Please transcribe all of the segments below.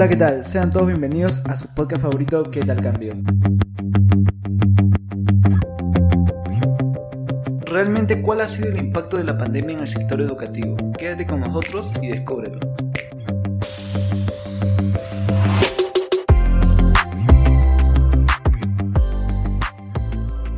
Hola, ¿qué tal? Sean todos bienvenidos a su podcast favorito, ¿Qué tal cambio? Realmente, ¿cuál ha sido el impacto de la pandemia en el sector educativo? Quédate con nosotros y descúbrelo.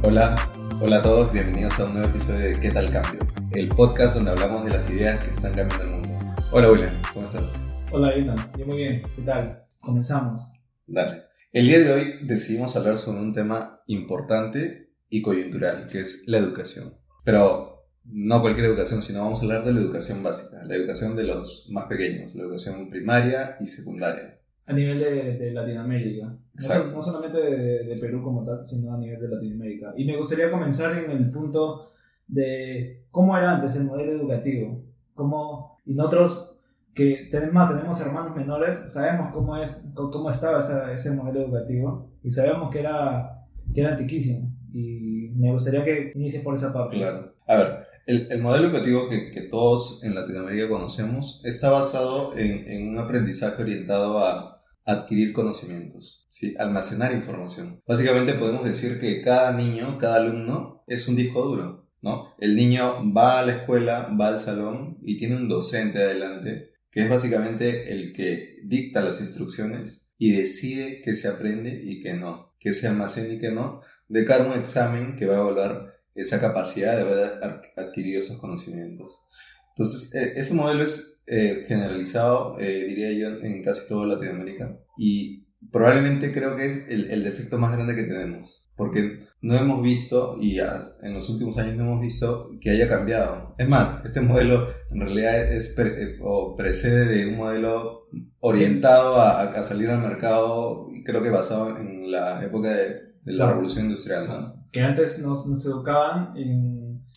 Hola, hola a todos, bienvenidos a un nuevo episodio de ¿Qué tal cambio? El podcast donde hablamos de las ideas que están cambiando el mundo. Hola William, ¿cómo estás? Hola Ethan, yo muy bien, ¿qué tal? Comenzamos. Dale. El día de hoy decidimos hablar sobre un tema importante y coyuntural, que es la educación. Pero no cualquier educación, sino vamos a hablar de la educación básica, la educación de los más pequeños, la educación primaria y secundaria. A nivel de, Latinoamérica. No, solamente de, de, Perú como tal, sino a nivel de Latinoamérica. Y me gustaría comenzar en el punto de cómo era antes el modelo educativo. Cómo, y nosotros que tenemos, tenemos hermanos menores, sabemos cómo, es, cómo estaba ese modelo educativo y sabemos que era, que era antiquísimo. Y me gustaría que inicies por esa parte. Claro. A ver, el, el modelo educativo que, que, todos en Latinoamérica conocemos está basado en, en un aprendizaje orientado a adquirir conocimientos, ¿sí? almacenar información. Básicamente podemos decir que cada niño, cada alumno es un disco duro. ¿no? El niño va a la escuela, va al salón y tiene un docente adelante que es básicamente el que dicta las instrucciones y decide qué se aprende y qué no, qué se almacena y qué no, de cara a un examen que va a evaluar esa capacidad de haber adquirido esos conocimientos. Entonces, e, ese modelo es eh, generalizado, eh, diría yo, en casi toda Latinoamérica y probablemente creo que es el defecto más grande que tenemos, porque no hemos visto, y en los últimos años no hemos visto que haya cambiado. Es más, este modelo en realidad es eh, o precede de un modelo orientado a, a, salir al mercado, y creo que basado en la época de, la revolución industrial, ¿no? Que antes nos, nos educaban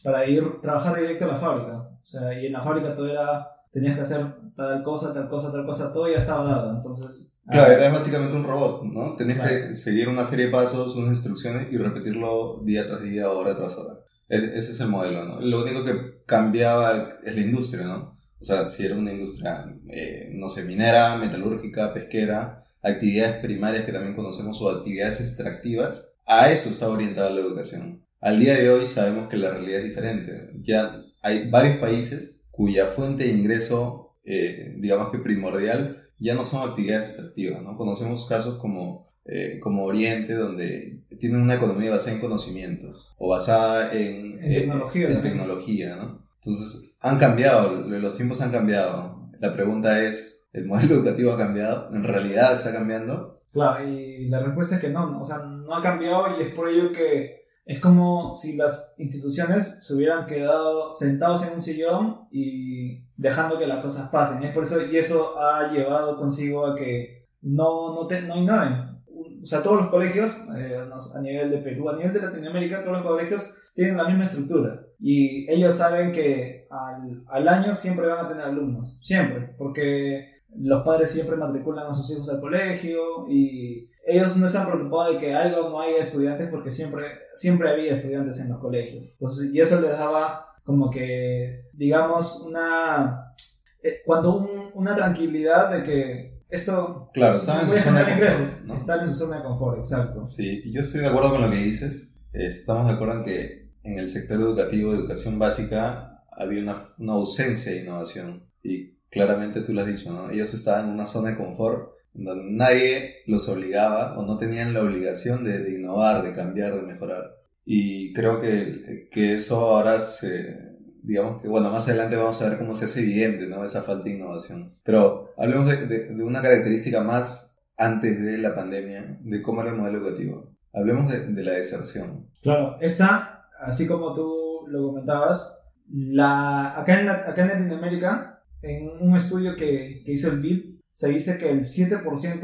para ir trabajar directo a la fábrica. O sea, y en la fábrica todo era, tenías que hacer tal cosa, tal cosa, tal cosa, todo ya estaba dado. Entonces, Claro, era básicamente un robot, ¿no? Tenías que seguir una serie de pasos, unas instrucciones y repetirlo día tras día, hora tras hora. ese es el modelo, ¿no? Lo único que cambiaba es la industria, ¿no? O sea, si era una industria, eh, no sé, minera, metalúrgica, pesquera, actividades primarias que también conocemos o actividades extractivas, a eso estaba orientada la educación. Al día de hoy sabemos que la realidad es diferente. Ya hay varios países cuya fuente de ingreso, eh, digamos que primordial, ya no son actividades extractivas, ¿no? Conocemos casos como, eh, como Oriente, donde tienen una economía basada en conocimientos o basada en, tecnología, en tecnología, ¿no? Entonces, han cambiado, los tiempos han cambiado. La pregunta es, ¿el modelo educativo ha cambiado? ¿En realidad está cambiando? Claro, y la respuesta es que no, o sea, no ha cambiado y es por ello que es como si las instituciones se hubieran quedado sentados en un sillón y dejando que las cosas pasen. Es por eso, y eso ha llevado consigo a que no, no, te, no innoven. O sea, todos los colegios, eh, a nivel de Perú, a nivel de Latinoamérica, todos los colegios tienen la misma estructura. Y ellos saben que al, al año siempre van a tener alumnos. Siempre. Porque los padres siempre matriculan a sus hijos al colegio y ellos no están preocupados de que algo no haya estudiantes porque siempre, siempre había estudiantes en los colegios. Entonces, y eso les daba como que, digamos, una, eh, cuando una tranquilidad de que esto... Claro, están en su zona de confort. ¿no? Están en su zona de confort, exacto. Sí, y yo estoy de acuerdo con lo que dices. Estamos de acuerdo en que en el sector educativo, educación básica, había una, una ausencia de innovación. Y claramente tú lo has dicho, ¿no? Ellos estaban en una zona de confort donde nadie los obligaba o no tenían la obligación de, innovar, de cambiar, de mejorar. Y creo que, que, eso ahora se, digamos que, bueno, más adelante vamos a ver cómo se hace evidente, ¿no? Esa falta de innovación. Pero hablemos de, de, una característica más antes de la pandemia, de cómo era el modelo educativo. Hablemos de, la deserción. Claro, esta, así como tú lo comentabas, la, acá, en acá en Latinoamérica, en un estudio que, que hizo el BIP, se dice que el 7%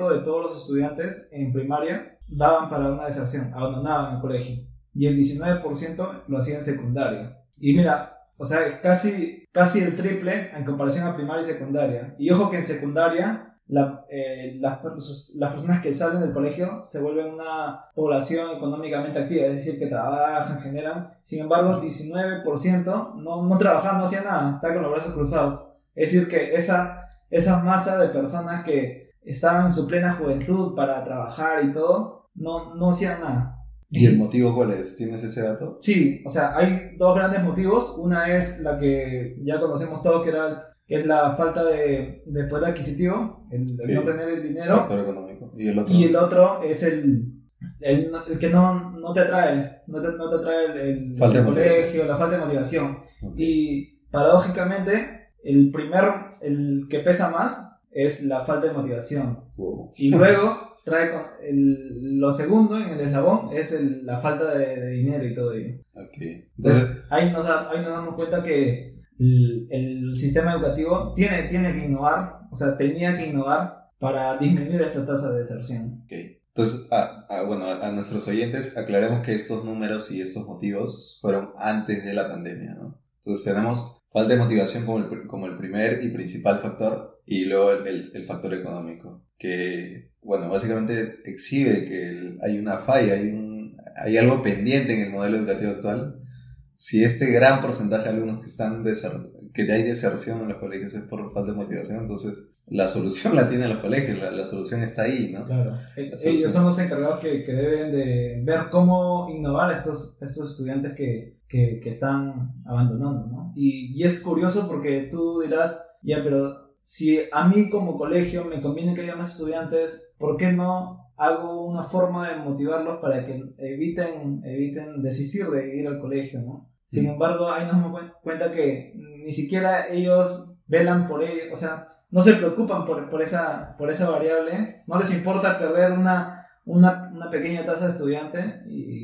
de todos los estudiantes en primaria daban para una deserción, abandonaban el colegio. Y el 19% lo hacían en secundaria. Y mira, o sea, es casi, casi el triple en comparación a primaria y secundaria. Y ojo que en secundaria eh, las, las, personas que salen del colegio se vuelven una población económicamente activa, es decir, que trabajan, generan. Sin embargo, 19% no, no trabajaba, no hacía nada, está con los brazos cruzados. Es decir, que esa esa masa de personas que estaban en su plena juventud para trabajar y todo, no, no hacían nada. ¿Y el motivo cuál es? ¿Tienes ese dato? Sí, o sea, hay dos grandes motivos. Una es la que ya conocemos todos, que, era, que es la falta de, de poder adquisitivo, el, el no tener el dinero. Factor económico. ¿Y el otro? Y el otro es el, el, el que no, no, te atrae, no te, no te atrae el, colegio, la falta de motivación. Y paradójicamente, el primer, el que pesa más es la falta de motivación. Wow. Y luego trae el- lo segundo en el eslabón es el- la falta de, de dinero y todo ello. Ok. Entonces, ahí nos, da- ahí nos damos cuenta que el, el sistema educativo tiene, tiene que innovar, o sea, tenía que innovar para disminuir esa tasa de deserción. ok. Entonces, a, a- bueno, a, a nuestros oyentes aclaremos que estos números y estos motivos fueron antes de la pandemia, ¿no? Entonces tenemos falta de motivación como el, como el primer y principal factor y luego el, el- el factor económico, que, bueno, básicamente exhibe que el- hay una falla, hay, un, hay algo pendiente en el modelo educativo actual. Si este gran porcentaje de alumnos que están que hay deserción en los colegios es por falta de motivación, entonces la solución la tienen los colegios, la, la solución está ahí, ¿no? Claro. Ellos son los encargados que, que deben de ver cómo innovar a estos, estos estudiantes que, que, que están abandonando, ¿no? Y, y es curioso porque tú dirás, ya, pero si a mí como colegio me conviene que haya más estudiantes, ¿por qué no hago una forma de motivarlos para que eviten, eviten desistir de ir al colegio, ¿no? Sin Mm. embargo, ahí nos damos cuen- cuenta que ni siquiera ellos velan por ello, o sea, no se preocupan por, por, esa, por esa variable, no les importa perder una, una, una pequeña tasa de estudiante y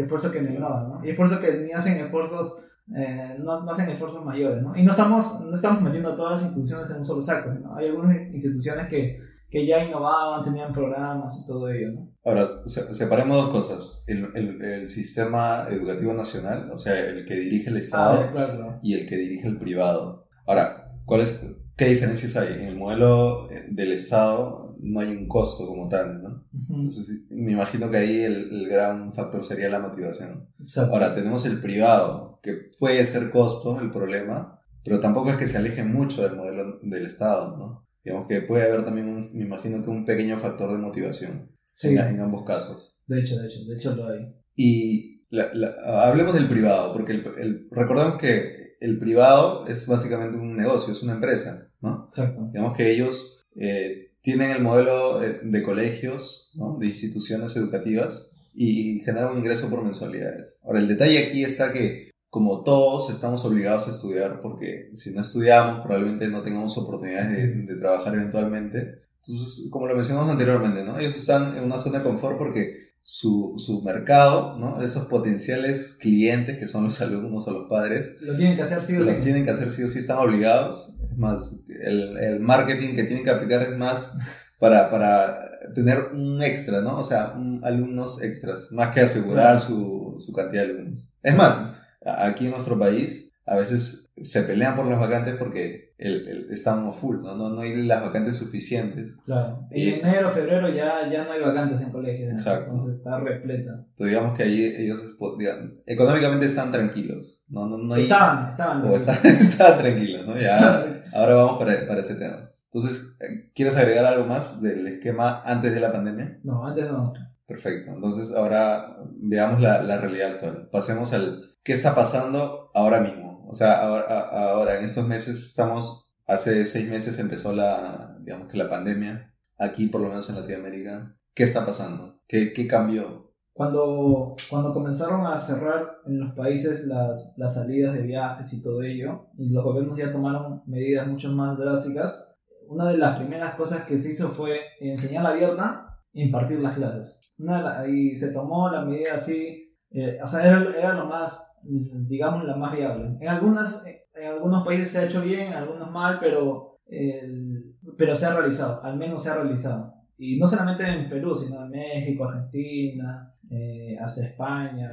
es por eso que innovan, ¿no? Y es por eso que ni hacen esfuerzos, eh, no, no hacen esfuerzos mayores, ¿no? Y no estamos, no estamos metiendo a todas las instituciones en un solo saco, ¿no? Hay algunas instituciones que, que ya innovaban, tenían programas y todo ello, ¿no? Ahora, se- separemos dos cosas. El, el- el sistema educativo nacional, o sea, el que dirige el Estado, Ah, claro, claro. y el que dirige el privado. Ahora, ¿cuál es, ¿qué diferencias hay? En el modelo eh, del Estado no hay un costo como tal, ¿no? Entonces, me imagino que ahí el, el gran factor sería la motivación. Exacto. Ahora, tenemos el privado, que puede ser costo el problema, pero tampoco es que se aleje mucho del modelo del Estado, ¿no? Digamos que puede haber también, un- me imagino que un pequeño factor de motivación Sí, en, en ambos casos. de hecho, de hecho, de hecho lo hay. Y la- la- hablemos del privado, porque el- el- recordemos que el privado es básicamente un negocio, es una empresa, ¿no? Exacto. Digamos que ellos eh, tienen el modelo eh, de colegios, ¿no? de instituciones educativas y generan un ingreso por mensualidades. Ahora, el detalle aquí está que como todos estamos obligados a estudiar, porque si no estudiamos probablemente no tengamos oportunidades de, de trabajar eventualmente. Entonces, como lo mencionamos anteriormente, ¿no? ellos están en una zona de confort porque su, su mercado, ¿no? esos potenciales clientes que son los alumnos o los padres, Lo tienen que hacer sí o los sí. tienen que hacer sí o sí, están obligados. Es más, el, el marketing que tienen que aplicar es más para, para tener un extra, ¿no? O sea, un- alumnos extras, más que asegurar su, su cantidad de alumnos. Es más, aquí en nuestro país, a veces se pelean por las vacantes porque el, el- están full, ¿no? ¿no? No hay las vacantes suficientes. Claro. Y- En enero, febrero ya, ya no hay vacantes en colegios. ¿no? Exacto. Entonces está repleta. Entonces, digamos que ahí ellos, pues, digan, económicamente están tranquilos, ¿no? No, no hay- Estaban, estaban. o están, estaban tranquilos, ¿no? Ya, Ahora vamos para, para ese tema. Entonces, eh, ¿quieres agregar algo más del esquema antes de la pandemia? No, antes no. Perfecto. Entonces, ahora veamos la, la realidad actual. Pasemos al qué está pasando ahora mismo. O sea, ahora, ahora en estos meses estamos, hace seis meses empezó la, digamos que la pandemia, aquí por lo menos en Latinoamérica. ¿Qué está pasando? ¿Qué, qué cambió? Cuando, cuando comenzaron a cerrar en los países las, las salidas de viajes y todo ello, y los gobiernos ya tomaron medidas mucho más drásticas, una de las primeras cosas que se hizo fue en señal abierta impartir las clases. Una la- y se tomó la medida así, eh, o sea, era, era lo más, digamos, la más viable. En, algunas, en algunos países se ha hecho bien, en algunos mal, pero, el- pero se ha realizado, al menos se ha realizado. Y no solamente en Perú, sino en México, Argentina, eh, hasta España.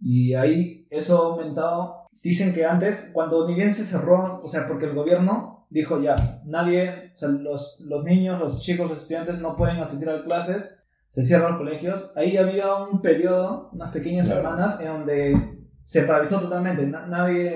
Y ahí eso ha aumentado. Dicen que antes, cuando ni bien se cerró, o sea, porque el gobierno dijo ya, nadie, o sea, los, los niños, los chicos, los estudiantes no pueden asistir a clases, se cierran los colegios. Ahí había un periodo, unas pequeñas Claro. semanas, en donde se paralizó totalmente. Na- nadie,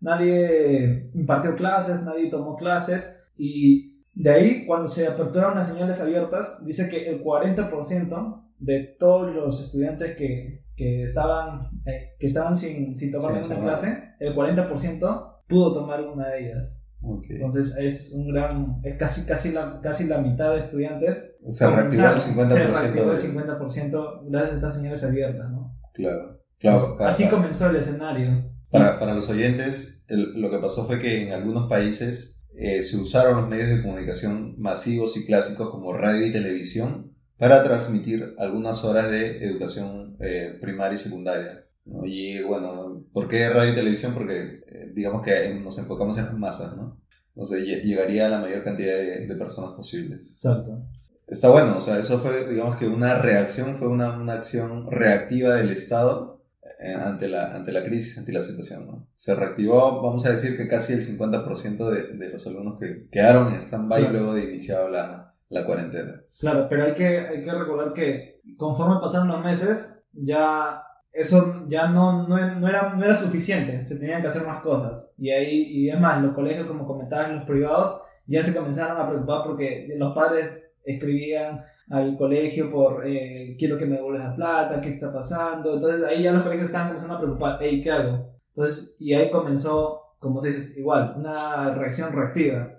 nadie impartió clases, nadie tomó clases y De ahí, cuando se aperturaron las señales abiertas, dice que el 40% de todos los estudiantes que, que estaban, eh, que estaban sin, sin tomar Sí, ninguna clase, el 40% pudo tomar una de ellas. Entonces es un gran, es casi, casi, la, casi la mitad de estudiantes. Se reactivó el 50% Se reactivó el de- 50% gracias a estas señales abiertas, ¿no? Claro. claro para, Así comenzó el escenario. para, para los oyentes, el- lo que pasó fue que en algunos países eh, se usaron los medios de comunicación masivos y clásicos como radio y televisión para transmitir algunas horas de educación eh, primaria y secundaria. ¿no? Y bueno, ¿por qué radio y televisión? Porque digamos que nos enfocamos en las masas, ¿no? Entonces lle- llegaría a la mayor cantidad de, de personas posibles. Exacto. Está bueno, o sea, eso fue, digamos que una reacción, fue una, una acción reactiva del Estado eh, ante la, ante la crisis, ante la situación, ¿no? Se reactivó, vamos a decir que casi el 50% de, de los alumnos que quedaron en stand-by Claro. luego de iniciado la, la cuarentena. Claro, pero hay que, hay que recordar que conforme pasaron los meses, ya eso ya no, no, no era, no era suficiente, se tenían que hacer más cosas. Y ahí, y es más, los colegios, como comentabas, los privados, ya se comenzaron a preocupar porque los padres escribían al colegio por eh, quiero que me devuelvas la plata, qué está pasando. Entonces ahí ya los colegios estaban comenzando a preocupar, hey, ¿qué hago? Entonces, y ahí comenzó, como te dices, igual, una reacción reactiva.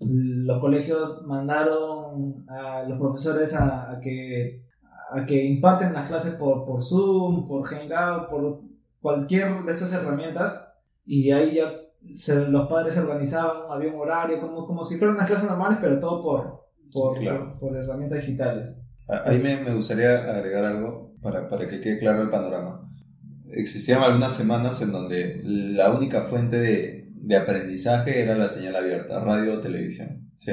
Los colegios mandaron a los profesores a que, a que imparten las clases por, por Zoom, por Hangout, por cualquier de estas herramientas. Y ahí ya se- los padres se organizaban, había un horario, como, como si fueran unas clases normales, pero todo por, por, claro. por, por herramientas digitales. A- Ahí me, me gustaría agregar algo para, para que quede claro el panorama. Existían algunas semanas en donde la única fuente de, de aprendizaje era la señal abierta, radio o televisión, ¿sí?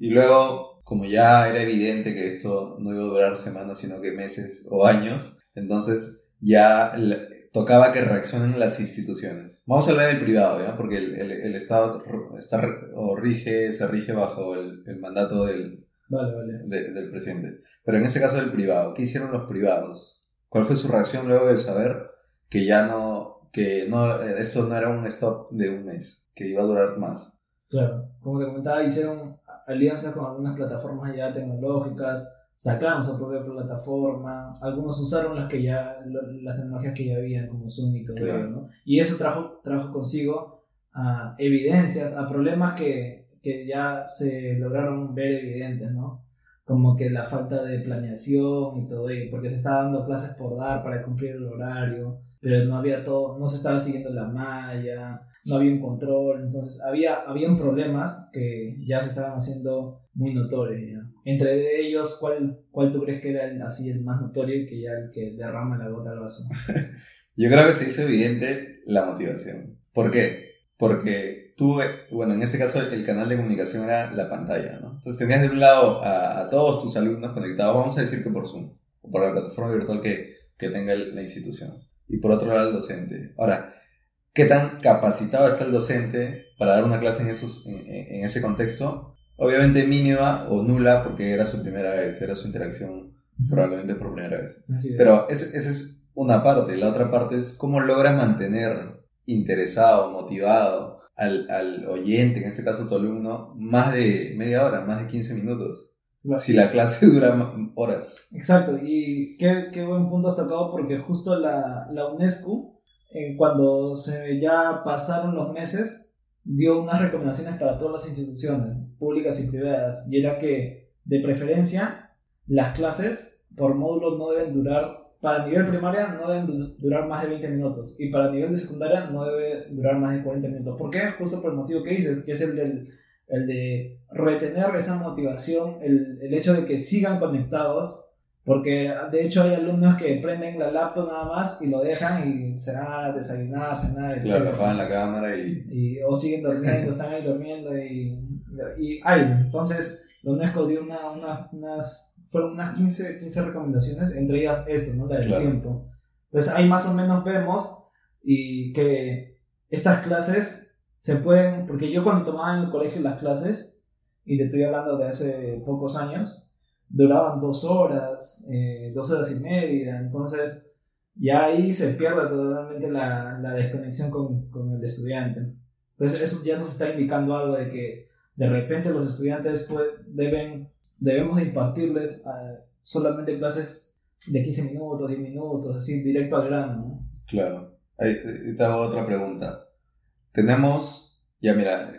Y luego, como ya era evidente que esto no iba a durar semanas, sino que meses o años, entonces ya tocaba que reaccionen las instituciones. Vamos a hablar del privado, ¿ya? Porque el, el- el Estado está, o rige, se rige bajo el, el mandato del, Vale, vale. de- del presidente. Pero en este caso del privado, ¿qué hicieron los privados? ¿Cuál fue su reacción luego de saber que ya no, que no, eh, esto no era un stop de un mes, que iba a durar más? Claro, como te comentaba, hicieron alianzas con algunas plataformas ya tecnológicas, sacaron su propia plataforma, algunos usaron las que ya las tecnologías que ya habían como Zoom y todo Claro. ello, ¿no? Y eso trajo, trajo consigo a evidencias, a problemas que, que ya se lograron ver evidentes, ¿no? Como que la falta de planeación y todo ello, porque se estaba dando clases por dar para cumplir el horario, pero no había todo, no se estaba siguiendo la malla, no había un control, entonces había habían problemas que ya se estaban haciendo muy notorios. Entre ellos, ¿cuál, ¿cuál tú crees que era el, así el más notorio y que ya el que derrama la gota al vaso? Yo creo que se hizo evidente la motivación. ¿Por qué? Porque tú, bueno, en este caso el, canal de comunicación era la pantalla, ¿no? Entonces tenías de un lado a, a todos tus alumnos conectados, vamos a decir que por Zoom, o por la plataforma virtual que, que tenga la institución. Y por otro lado el docente. Ahora, ¿qué tan capacitado está el docente para dar una clase en, esos, en, ese contexto? Obviamente mínima o nula porque era su primera vez, era su interacción probablemente por primera vez. Es. Pero esa es una parte. La otra parte es cómo logras mantener interesado, motivado al, al oyente, en este caso tu alumno, más de media hora, más de 15 minutos. Si la clase dura horas. Exacto, y qué, qué buen punto has tocado porque justo la, la UNESCO, eh, cuando se ya pasaron los meses, dio unas recomendaciones para todas las instituciones, públicas y privadas, y era que, de preferencia, las clases por módulo no deben durar, para nivel primaria no deben du- durar más de 20 minutos, y para nivel de secundaria no debe durar más de 40 minutos. ¿Por qué? Justo por el motivo que dices, que es el del el de retener esa motivación, el, el hecho de que sigan conectados, porque de hecho hay alumnos que prenden la laptop nada más y lo dejan y se van a desayunar, cenar, Claro, etc. apagan la cámara y... Y, o siguen durmiendo, están ahí durmiendo y, y hay. Entonces, la UNESCO dio una, una- unas, fueron unas 15, 15 recomendaciones, entre ellas esto, ¿no? La del Claro. tiempo. Entonces, ahí más o menos vemos y que estas clases se pueden, porque yo cuando tomaba en el colegio las clases, y te estoy hablando de hace pocos años, duraban dos horas, eh, dos horas y media, entonces ya ahí se pierde totalmente la, la desconexión con, con el estudiante. Entonces eso ya nos está indicando algo de que de repente los estudiantes pues, deben, debemos impartirles eh, solamente clases de 15 minutos, 10 minutos, así, directo al grano. ¿no? Claro. Ahí te hago otra pregunta. Tenemos, ya mira,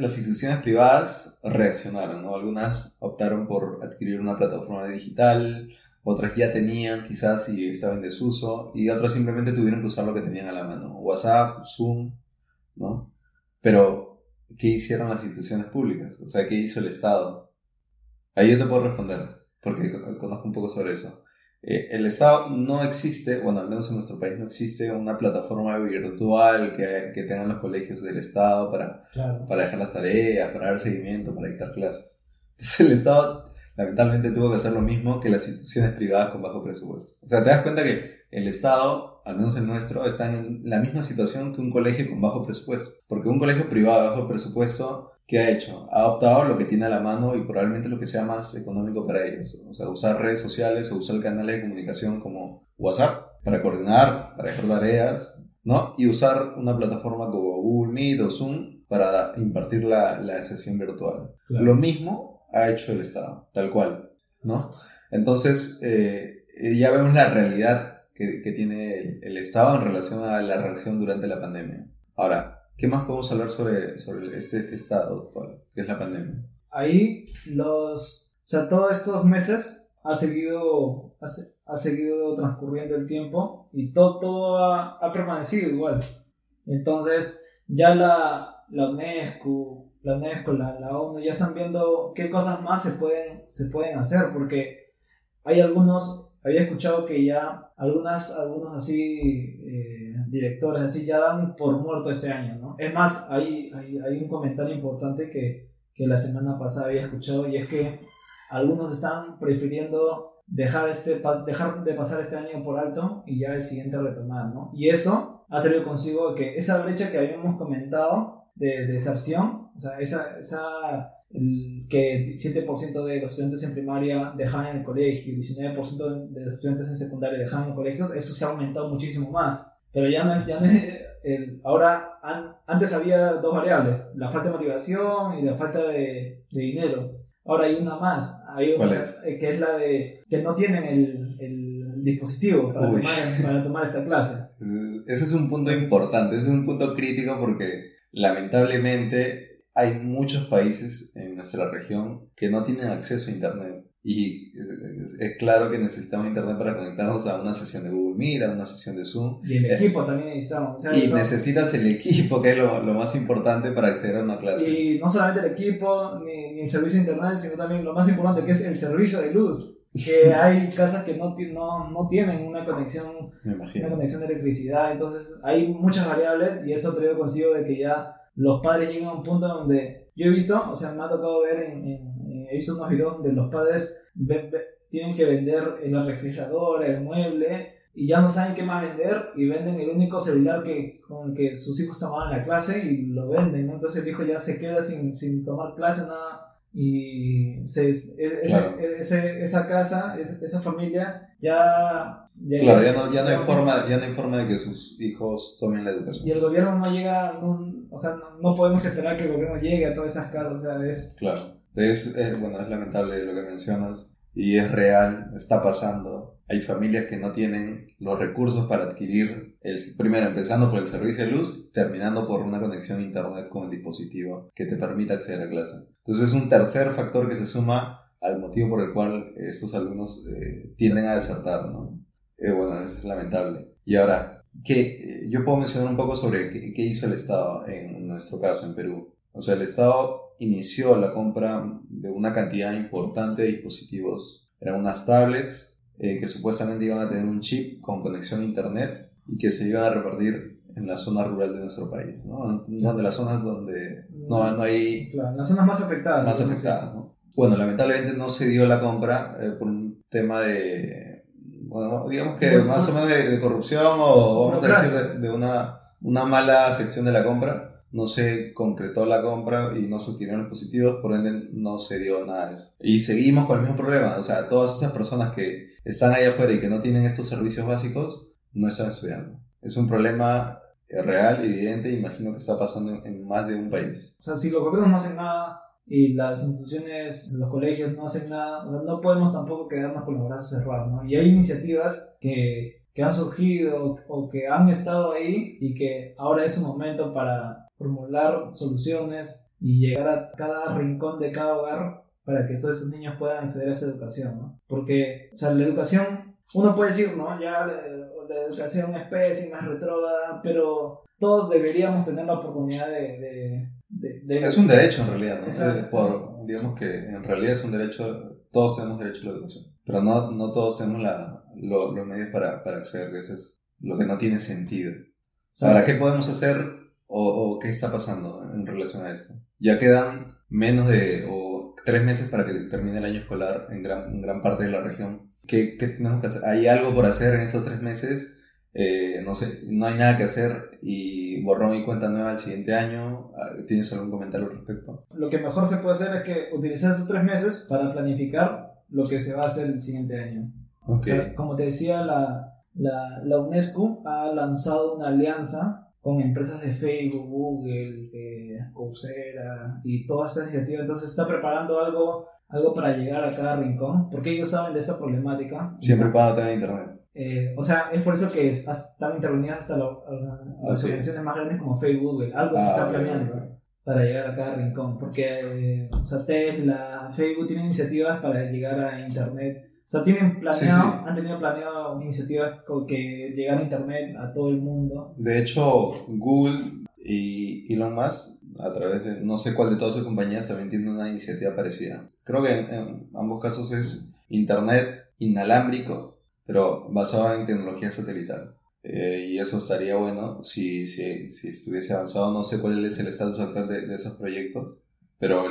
las instituciones privadas reaccionaron, ¿no? Algunas optaron por adquirir una plataforma digital, otras ya tenían quizás y estaban en desuso, y otras simplemente tuvieron que usar lo que tenían a la mano, WhatsApp, Zoom, ¿no? Pero, ¿qué hicieron las instituciones públicas? O sea, ¿qué hizo el Estado? Ahí yo te puedo responder, porque conozco un poco sobre eso. Eh, el Estado no existe, bueno, al menos en nuestro país no existe una plataforma virtual que, que tengan los colegios del Estado para, para dejar las tareas, para dar seguimiento, para dictar clases. Entonces el Estado lamentablemente tuvo que hacer lo mismo que las instituciones privadas con bajo presupuesto. O sea, te das cuenta que el Estado, al menos el nuestro, está en la misma situación que un colegio con bajo presupuesto. Porque un colegio privado bajo presupuesto ¿qué ha hecho? Ha optado lo que tiene a la mano y probablemente lo que sea más económico para ellos. O sea, usar redes sociales o usar canales de comunicación como WhatsApp para coordinar, para dejar tareas, ¿no? Y usar una plataforma como Google Meet o Zoom para impartir la, la sesión virtual. Lo mismo ha hecho el Estado, tal cual, ¿no? Entonces, eh, ya vemos la realidad que, que tiene el, el Estado en relación a la reacción durante la pandemia. Ahora, ¿Qué más podemos hablar sobre, sobre este estado actual, que es la pandemia? Ahí los, o sea, todos estos meses ha seguido, ha, ha seguido transcurriendo el tiempo y todo, todo ha, ha, permanecido igual. Entonces, ya la, la UNESCO, la UNESCO, la, la, ONU ya están viendo qué cosas más se pueden, se pueden hacer, porque hay algunos, había escuchado que ya algunas, algunos así eh, directores así ya dan por muerto ese año, ¿no? Es más, hay, hay, hay un comentario importante que, que, la semana pasada había escuchado y es que algunos están prefiriendo dejar, este, dejar de pasar este año por alto y ya el siguiente retomar, ¿no? Y eso ha traído consigo que esa brecha que habíamos comentado de deserción, o sea, esa, esa el, que 7% de los estudiantes en primaria dejan en el colegio, 19% de los estudiantes en secundaria dejan en colegios, eso se ha aumentado muchísimo más. Pero ya no, ya no el, ahora, antes había dos variables, la falta de motivación y la falta de, de dinero. Ahora hay una más, hay otra, eh, que es la de que no tienen el, el dispositivo para tomar, para tomar, esta clase. Ese es un punto importante, ese es un punto crítico porque lamentablemente hay muchos países en nuestra región que no tienen acceso a Internet. Y es, claro que necesitamos internet para conectarnos a una sesión de Google Meet, a una sesión de Zoom. Y el eh, equipo también necesitamos. y necesitas el equipo, que es lo, lo, más importante para acceder a una clase. Y no solamente el equipo, ni, ni, el servicio de internet, sino también lo más importante, que es el servicio de luz. Que hay casas que no, no, no tienen una conexión, una conexión de electricidad. Entonces hay muchas variables y eso trae consigo de que ya los padres llegan a un punto donde yo he visto, o sea, me ha tocado ver en, en he visto unos videos donde los padres tienen que vender el refrigerador, el mueble, y ya no saben qué más vender y venden el único celular que, con el que sus hijos tomaban la clase y lo venden. Entonces el hijo ya se queda sin, sin tomar clase, nada. Y se, e, esa casa, esa familia, ya, claro, ya no, ya, no hay forma, ya no hay forma de que sus hijos tomen la educación. Y el gobierno no llega, o sea, no, podemos esperar que el gobierno llegue a todas esas casas. O sea, es, claro. Es, bueno, es lamentable lo que mencionas y es real, está pasando. Hay familias que no tienen los recursos para adquirir, el, primero empezando por el servicio de luz, terminando por una conexión a internet con el dispositivo que te permita acceder a clase. Entonces es un tercer factor que se suma al motivo por el cual estos alumnos eh, tienden a desertar, ¿no? Eh, bueno, es lamentable. Y ahora, ¿qué, eh, yo puedo mencionar un poco sobre qué, qué hizo el Estado en nuestro caso, en Perú. O sea, el Estado inició la compra de una cantidad importante de dispositivos. Eran unas tablets eh, que supuestamente iban a tener un chip con conexión a Internet y que se iban a repartir en la zona rural de nuestro país, ¿no? De las zonas donde no, no hay... Claro, las zonas más afectadas. Más afectadas, ¿no? Bueno, lamentablemente no se dio la compra eh, por un tema de... Bueno, digamos que más o menos de, corrupción o vamos a decir de, una, una mala gestión de la compra no se concretó la compra y no se obtuvieron los positivos, por ende no se dio nada de eso. Y seguimos con el mismo problema, o sea, todas esas personas que están allá afuera y que no tienen estos servicios básicos, no están estudiando. Es un problema real, evidente, imagino que está pasando en más de un país. O sea, si los gobiernos no hacen nada, y las instituciones, los colegios no hacen nada, no podemos tampoco quedarnos con los brazos cerrados, ¿no? Y hay iniciativas que, que han surgido o que han estado ahí y que ahora es un momento para formular soluciones y llegar a cada rincón de cada hogar para que todos esos niños puedan acceder a esa educación, ¿no? Porque, o sea, la educación, uno puede decir, ¿no? Ya la, educación es pésima, es retrógrada, pero todos deberíamos tener la oportunidad de... es un derecho en realidad, ¿no? por, digamos que en realidad es un derecho, todos tenemos derecho a la educación, pero no, no todos tenemos la, los medios para, para acceder, eso es lo que no tiene sentido. Ahora, ¿qué podemos hacer o, qué está pasando en relación a esto? Ya quedan menos de o tres meses para que termine el año escolar en gran, gran parte de la región. ¿Qué, ¿Qué, tenemos que hacer? ¿Hay algo por hacer en estos tres meses? Eh, no sé, no hay nada que hacer y borrón y cuenta nueva el siguiente año. Ah, ¿Tienes algún comentario al respecto? Lo que mejor se puede hacer es que utilizar esos tres meses para planificar lo que se va a hacer el siguiente año como te decía, la, la, la, UNESCO ha lanzado una alianza con empresas de Facebook, Google, eh, Coursera y toda esta iniciativa. Entonces está preparando algo, algo para llegar a cada rincón, porque ellos saben de esta problemática. Siempre para tener internet. Eh, o sea, es por eso que están intervenidas hasta las organizaciones más grandes como Facebook, Google. Algo se está ah, planeando. para llegar a cada rincón, porque eh, o sea, Tesla, Facebook tienen iniciativas para llegar a Internet o sea, tienen planeado, han tenido planeado iniciativas que llegar a Internet a todo el mundo. De hecho, Google y Elon Musk, a través de no sé cuál de todas sus compañías, también tienen una iniciativa parecida. Creo que en, ambos casos es Internet inalámbrico, pero basado en tecnología satelital. Eh, y eso estaría bueno si, si, si, estuviese avanzado. No sé cuál es el estatus actual de, de esos proyectos pero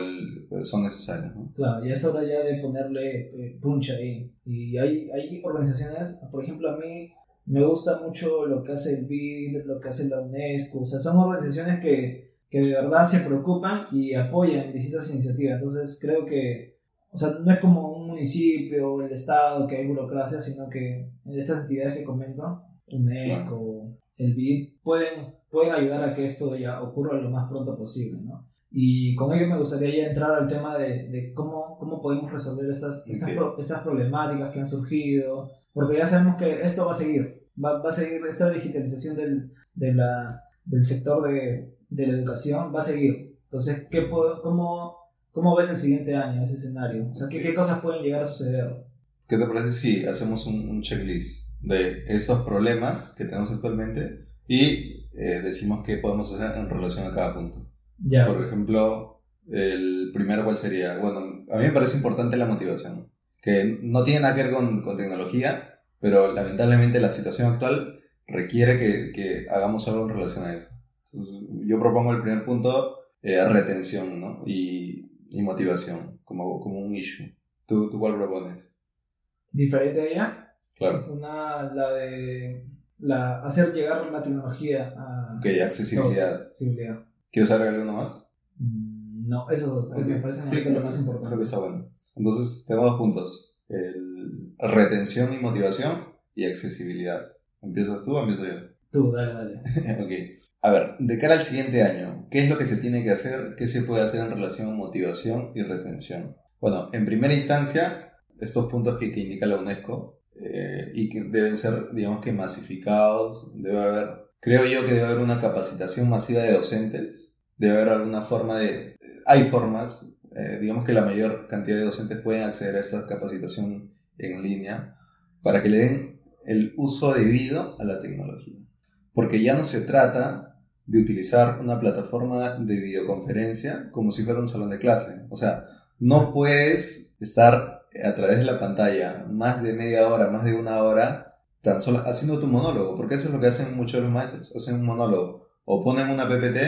pues, son necesarios. ¿no? Claro, y es hora ya de ponerle eh, punch ahí. Y hay, hay organizaciones, por ejemplo, a mí me gusta mucho lo que hace el BID, lo que hace la UNESCO, o sea, son organizaciones que, que de verdad se preocupan y apoyan distintas iniciativas. Entonces creo que, o sea, no es como un municipio o el Estado que hay burocracia, sino que estas entidades que comento, UNESCO, el BID, pueden, pueden ayudar a que esto ya ocurra lo más pronto posible, ¿no? Y con ello me gustaría ya entrar al tema de, de cómo, cómo podemos resolver estas, estas, estas, problemáticas que han surgido, porque ya sabemos que esto va a seguir, va, va a seguir esta digitalización del, de la, del sector de, de, la educación, va a seguir. Entonces, ¿qué, cómo, ¿cómo ves el siguiente año, ese escenario? O sea, ¿qué, ¿qué, cosas pueden llegar a suceder? ¿Qué te parece si hacemos un, un checklist de estos problemas que tenemos actualmente y eh, decimos qué podemos hacer en relación a cada punto? Por ejemplo, el primero, ¿cuál sería? Bueno, a mí me parece importante la motivación, que no tiene nada que ver con, con tecnología, pero lamentablemente la situación actual requiere que, que, hagamos algo en relación a eso. Entonces, yo propongo el primer punto, eh, retención ¿no? y, y, motivación, como, como un issue. ¿Tú, ¿Tú cuál propones? ¿Diferente a ella? Claro. Una, la de la, hacer llegar la tecnología a... Ok, accesibilidad. accesibilidad. ¿Quieres agregar alguno más? Mm, no, eso me parece lo más importante. Creo que está bueno. Entonces, tenemos dos puntos. El, retención y motivación y accesibilidad. ¿Empiezas tú o empiezo yo? Tú, dale, dale. ok. A ver, de cara al siguiente año, ¿qué es lo que se tiene que hacer? ¿Qué se puede hacer en relación a motivación y retención? Bueno, en primera instancia, estos puntos que, indica la UNESCO eh, y que deben ser, digamos que masificados, debe haber Creo yo que debe haber una capacitación masiva de docentes, debe haber alguna forma de... Hay formas, eh, digamos que la mayor cantidad de docentes pueden acceder a esta capacitación en línea para que le den el uso debido a la tecnología. Porque ya no se trata de utilizar una plataforma de videoconferencia como si fuera un salón de clase. O sea, no puedes estar a través de la pantalla más de media hora, más de una hora tan solo haciendo tu monólogo, porque eso es lo que hacen muchos de los maestros, hacen un monólogo, o ponen una PPT,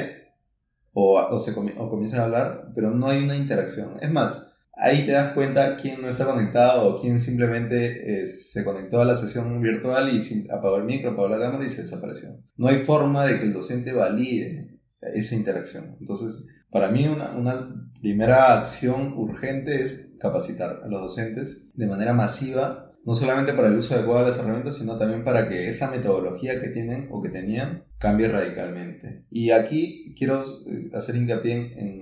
o, o, se o comienzan a hablar, pero no hay una interacción. Es más, ahí te das cuenta quién no está conectado o quién simplemente eh, se conectó a la sesión virtual y apagó el micro, apagó la cámara y se desapareció. No hay forma de que el docente valide esa interacción. Entonces, para mí una, una primera acción urgente es capacitar a los docentes de manera masiva no solamente para el uso adecuado de las herramientas, sino también para que esa metodología que tienen o que tenían cambie radicalmente. Y aquí quiero eh, hacer hincapié en, en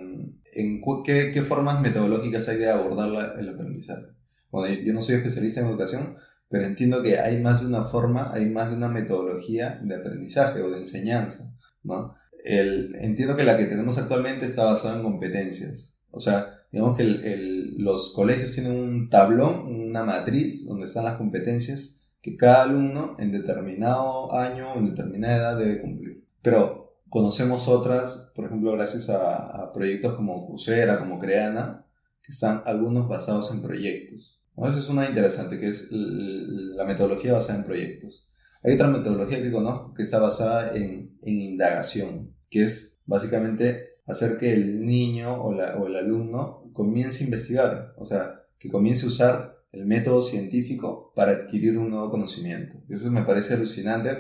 qué, qué, formas metodológicas hay de abordar el aprendizaje. Bueno, yo no soy especialista en educación, pero entiendo que hay más de una forma, hay más de una metodología de aprendizaje o de enseñanza, ¿no? El, entiendo que la que tenemos actualmente está basada en competencias. O sea, digamos que el, los colegios tienen un tablón, una matriz, donde están las competencias que cada alumno en determinado año en determinada edad debe cumplir. Pero conocemos otras, por ejemplo, gracias a, proyectos como Coursera, como Creana, que están algunos basados en proyectos. Esa es una interesante, que es la metodología basada en proyectos. Hay otra metodología que conozco que está basada en, indagación, que es básicamente hacer que el niño o, o el alumno comience a investigar, o sea, que comience a usar el método científico para adquirir un nuevo conocimiento. Eso me parece alucinante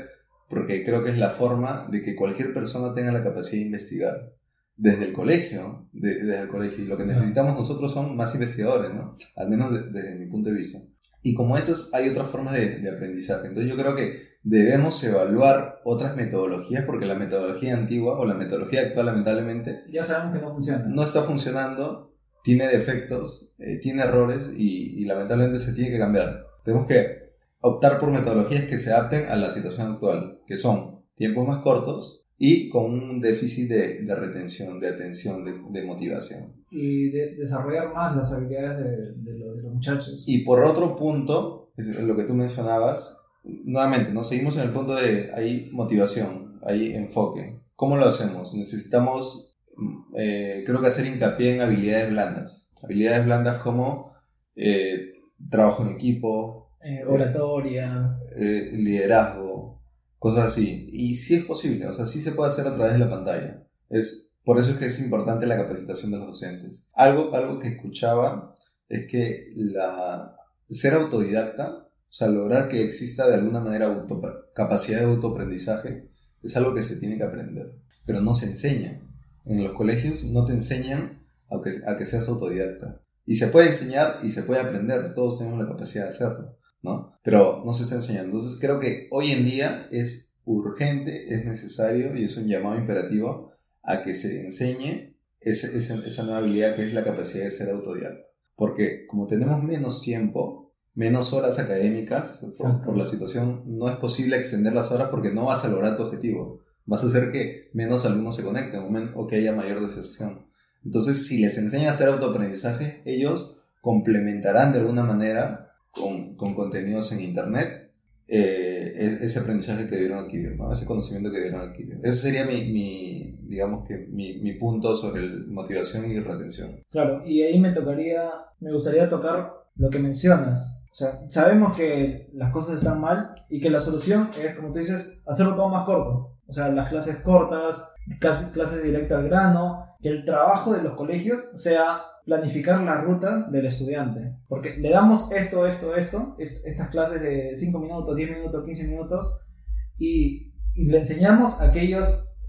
porque creo que es la forma de que cualquier persona tenga la capacidad de investigar desde el colegio, desde el colegio. Y lo que necesitamos nosotros son más investigadores, ¿no? Al menos desde mi punto de vista. Y como esas, hay otras formas de, de, aprendizaje. Entonces yo creo que debemos evaluar otras metodologías porque la metodología antigua o la metodología actual lamentablemente... Ya sabemos que no funciona. No está funcionando, tiene defectos, eh, tiene errores y, y lamentablemente se tiene que cambiar. Tenemos que optar por metodologías que se adapten a la situación actual, que son tiempos más cortos, y con un déficit de, de retención, de atención, de, de, motivación. Y de desarrollar más las habilidades de, de, los, muchachos. Y por otro punto, lo que tú mencionabas, nuevamente, ¿no? seguimos en el punto de hay motivación, hay enfoque. ¿Cómo lo hacemos? Necesitamos, eh, creo que hacer hincapié en habilidades blandas. Habilidades blandas como eh, trabajo en equipo, eh, oratoria, liderazgo, cosas así. Y sí es posible, o sea, sí se puede hacer a través de la pantalla. Es, por eso es que es importante la capacitación de los docentes. Algo, algo que escuchaba es que la, ser autodidacta, o sea, lograr que exista de alguna manera capacidad de autoaprendizaje, es algo que se tiene que aprender, pero no se enseña. En los colegios no te enseñan a que, a que seas autodidacta. Y se puede enseñar y se puede aprender, todos tenemos la capacidad de hacerlo. ¿No? Pero no se está enseñando. Entonces creo que hoy en día es urgente, es necesario y es un llamado imperativo a que se enseñe esa, esa, nueva habilidad que es la capacidad de ser autodidacta. Porque como tenemos menos tiempo, menos horas académicas, por, la situación, no es posible extender las horas porque no vas a lograr tu objetivo. Vas a hacer que menos alumnos se conecten o que haya mayor deserción. Entonces, si les enseñas a hacer autoaprendizaje, ellos complementarán de alguna manera con, con contenidos en Internet, eh, ese aprendizaje que debieron adquirir, ¿no? ese conocimiento que debieron adquirir. Ese sería mi, mi digamos que mi, mi, punto sobre el motivación y retención. Claro, y ahí me tocaría, me gustaría tocar lo que mencionas. O sea, sabemos que las cosas están mal y que la solución es, como tú dices, hacerlo todo más corto. O sea, las clases cortas, clases directas al grano, que el trabajo de los colegios sea planificar la ruta del estudiante. Porque le damos esto, esto, esto, estas clases de 5 minutos, 10 minutos, 15 minutos, y, le enseñamos a que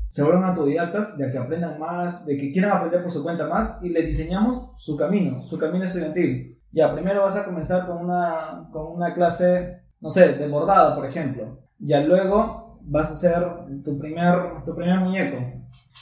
se vuelvan autodidactas, de que aprendan más, de que quieran aprender por su cuenta más, y le diseñamos su camino, su camino estudiantil. Ya, primero vas a comenzar con una, con una clase, no sé, de bordado, por ejemplo. Ya luego vas a hacer tu primer, tu primer muñeco.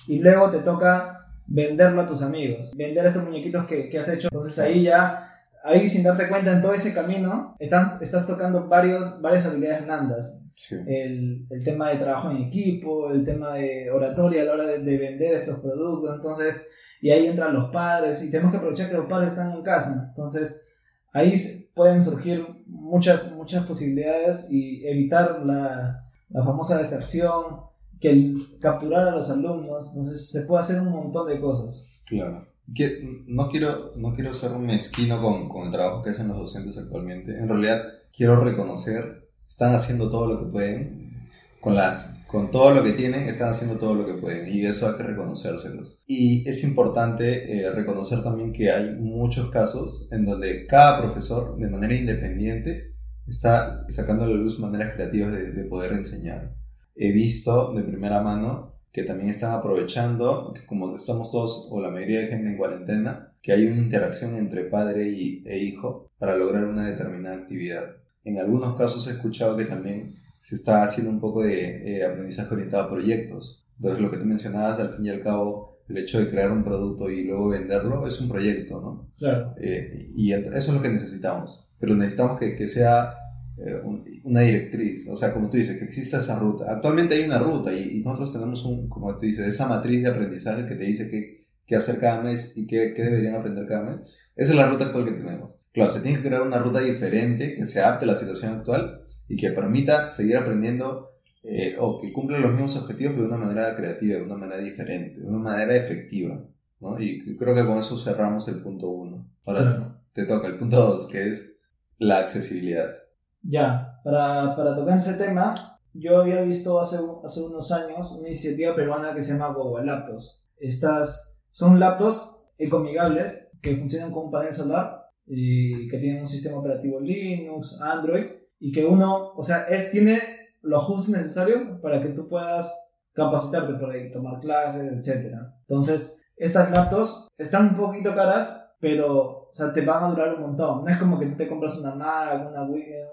Y luego te toca venderlo a tus amigos, vender estos muñequitos que, que has hecho. Entonces ahí ya, ahí sin darte cuenta en todo ese camino, están, estás tocando varios, varias habilidades blandas. El, el, tema de trabajo en equipo, el tema de oratoria a la hora de, vender esos productos, entonces, y ahí entran los padres, y tenemos que aprovechar que los padres están en casa, entonces ahí pueden surgir muchas, muchas posibilidades y evitar la, la famosa deserción, que el capturar a los alumnos, entonces se puede hacer un montón de cosas. Claro. Que, no, quiero, no quiero ser mezquino con, con el trabajo que hacen los docentes actualmente. En realidad, quiero reconocer, están haciendo todo lo que pueden. Con, las, con todo lo que tienen, están haciendo todo lo que pueden. Y eso hay que reconocérselos. Y es importante eh, reconocer también que hay muchos casos en donde cada profesor, de manera independiente, está sacando a la luz maneras creativas de, de poder enseñar he visto de primera mano que también están aprovechando, que como estamos todos o la mayoría de gente en cuarentena, que hay una interacción entre padre y, e hijo para lograr una determinada actividad. En algunos casos he escuchado que también se está haciendo un poco de eh, aprendizaje orientado a proyectos. Entonces lo que tú mencionabas, al fin y al cabo, el hecho de crear un producto y luego venderlo es un proyecto, ¿no? Claro. Eh, y eso es lo que necesitamos. Pero necesitamos que, que sea eh, una directriz, o sea, como tú dices, que exista esa ruta. Actualmente hay una ruta y, nosotros tenemos un, como tú dices, esa matriz de aprendizaje que te dice qué, qué hacer cada mes y qué, qué, deberían aprender cada mes. Esa es la ruta actual que tenemos. Claro, se tiene que crear una ruta diferente que se adapte a la situación actual y que permita seguir aprendiendo eh, o que cumpla los mismos objetivos pero de una manera creativa, de una manera diferente, de una manera efectiva. ¿no? Y creo que con eso cerramos el punto uno. Ahora te toca el punto dos, que es la accesibilidad. Ya, para, para tocar ese tema, yo había visto hace, hace unos años una iniciativa peruana que se llama Google Laptops. Estas son laptops ecoamigables que funcionan con un panel solar y que tienen un sistema operativo Linux, Android y que uno, o sea, es, tiene lo justo necesario para que tú puedas capacitarte por ahí, tomar clases, etc. Entonces, estas laptops están un poquito caras, pero o sea, te van a durar un montón. No es como que tú te compras una Mac, una,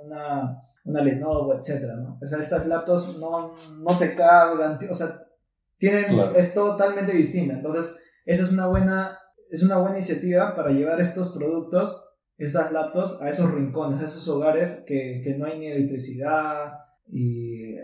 una, una Lenovo, etc. ¿no? O sea, estas laptops no, no se cargan, o sea, tienen, es totalmente distinta. Entonces, esa es una buena, es una buena iniciativa para llevar estos productos, esas laptops, a esos rincones, a esos hogares que, que no hay ni electricidad y eh,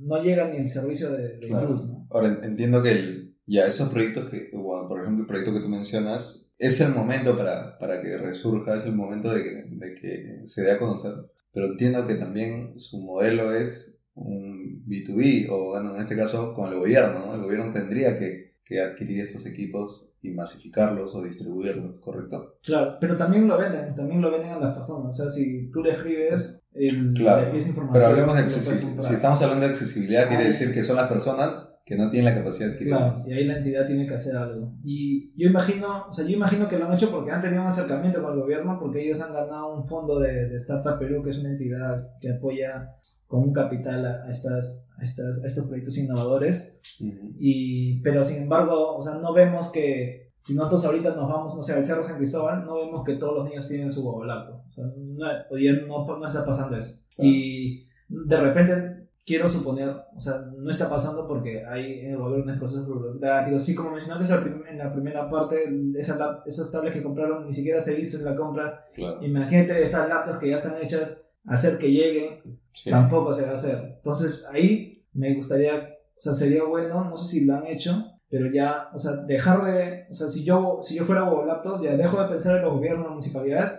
no llega ni el servicio de, luz. ¿no? Ahora, entiendo que ya esos proyectos que, por ejemplo, el proyecto que tú mencionas, es el momento para, para que resurja, es el momento de que, de que se dé a conocer. Pero entiendo que también su modelo es un B2B, o bueno, en este caso con el gobierno, ¿no? El gobierno tendría que, que adquirir estos equipos y masificarlos o distribuirlos, ¿correcto? Claro, pero también lo venden, también lo venden a las personas. O sea, si tú le escribes, el, claro, información. Pero hablemos de accesibilidad. Si estamos hablando de accesibilidad, quiere decir que son las personas que no tienen la capacidad de adquirir. Claro, y ahí la entidad tiene que hacer algo. Y yo imagino, o sea, yo imagino que lo han hecho porque han tenido un acercamiento con el gobierno, porque ellos han ganado un fondo de, de Startup Perú, que es una entidad que apoya con un capital a, estas, a, estas, estos proyectos innovadores. y, pero sin embargo, o sea, no vemos que si nosotros ahorita nos vamos, no sé, al Cerro San Cristóbal, no vemos que todos los niños tienen su bobolato. O sea, no, no, no está pasando eso. Y de repente quiero suponer, o sea, no está pasando porque hay en el gobierno un proceso burocrático. Sí, como mencionaste en la primera parte, esa, esas tablets que compraron ni siquiera se hizo en la compra. Imagínate esas laptops que ya están hechas, hacer que lleguen, tampoco se va a hacer. Entonces ahí me gustaría, o sea, sería bueno, no sé si lo han hecho, pero ya, o sea, dejar de, o sea, si yo, si yo fuera Laptops, ya dejo de pensar en los gobiernos, municipalidades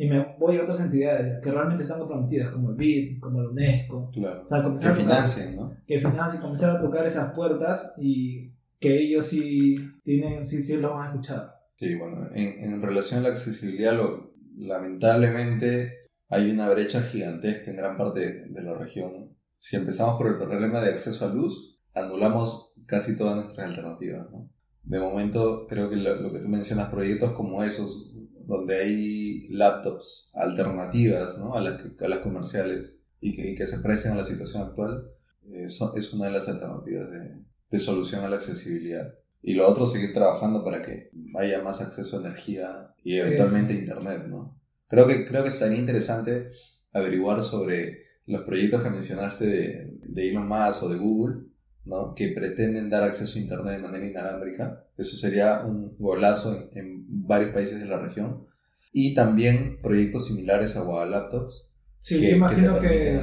y me voy a otras entidades que realmente están comprometidas, como el BID, como la UNESCO. Claro. O sea, que financien, ¿no? Que financien, comenzar a tocar esas puertas y que ellos sí, tienen, sí, sí lo van a escuchar. Sí, bueno, en, en relación a la accesibilidad, lo, lamentablemente hay una brecha gigantesca en gran parte de, de la región. Si empezamos por el problema de acceso a luz, anulamos casi todas nuestras alternativas, ¿no? De momento, creo que lo, lo que tú mencionas, proyectos como esos, donde hay laptops alternativas ¿no? a, las, a las comerciales y que, que, se presten a la situación actual, eh, es una de las alternativas de, de, solución a la accesibilidad. Y lo otro, seguir trabajando para que haya más acceso a energía y eventualmente a Internet. ¿no? Creo, que, creo que sería interesante averiguar sobre los proyectos que mencionaste de, de Elon Musk o de Google, ¿no? que pretenden dar acceso a Internet de manera inalámbrica. Eso sería un golazo en, varios países de la región. Y también proyectos similares a Guava Laptops. Sí, yo imagino que,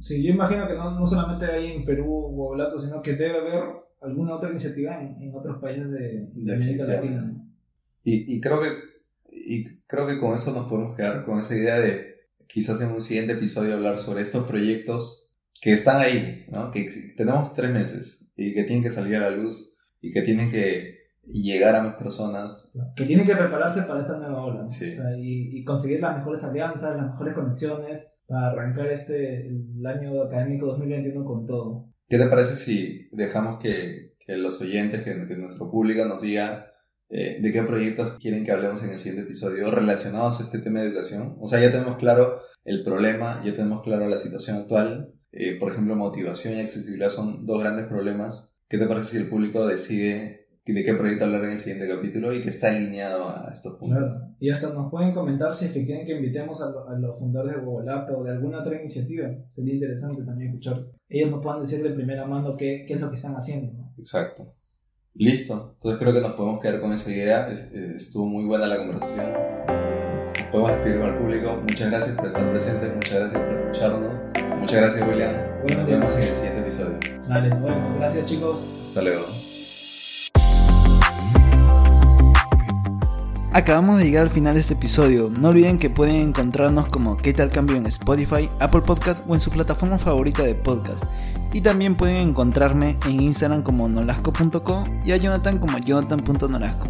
sí, yo imagino que no, no solamente hay en Perú Guava Laptops, sino que debe haber alguna otra iniciativa en, en otros países de, de América Latina. Y, y, creo que, y creo que con eso nos podemos quedar, con esa idea de quizás en un siguiente episodio hablar sobre estos proyectos que están ahí, ¿no? Que tenemos tres meses y que tienen que salir a la luz y que tienen que llegar a más personas. Que tienen que prepararse para esta nueva ola. Sí. O sea, y, y, conseguir las mejores alianzas, las mejores conexiones para arrancar este el año académico 2021 con todo. ¿Qué te parece si dejamos que, que los oyentes, que, que, nuestro público nos diga eh, de qué proyectos quieren que hablemos en el siguiente episodio relacionados a este tema de educación? O sea, ya tenemos claro el problema, ya tenemos claro la situación actual, eh, por ejemplo, motivación y accesibilidad son dos grandes problemas. ¿Qué te parece si el público decide de qué proyecto hablar en el siguiente capítulo y que está alineado a estos puntos? Y hasta nos pueden comentar si es que quieren que invitemos a, los fundadores de Google App o de alguna otra iniciativa. Sería interesante también escuchar. Ellos nos puedan decir de primera mano qué, qué es lo que están haciendo. Exacto. Listo. Entonces creo que nos podemos quedar con esa idea. Eh, estuvo muy buena la conversación. Podemos despedir con el público. Muchas gracias por estar presentes. Muchas gracias por escucharnos. Muchas gracias, William. nos vemos en el siguiente episodio. Dale, bueno, gracias chicos. Hasta luego. Acabamos de llegar al final de este episodio. No olviden que pueden encontrarnos como ¿Qué tal cambio en Spotify, Apple Podcast o en su plataforma favorita de podcast. Y también pueden encontrarme en Instagram como nolasco.co y a Jonathan como jonathan.nolasco.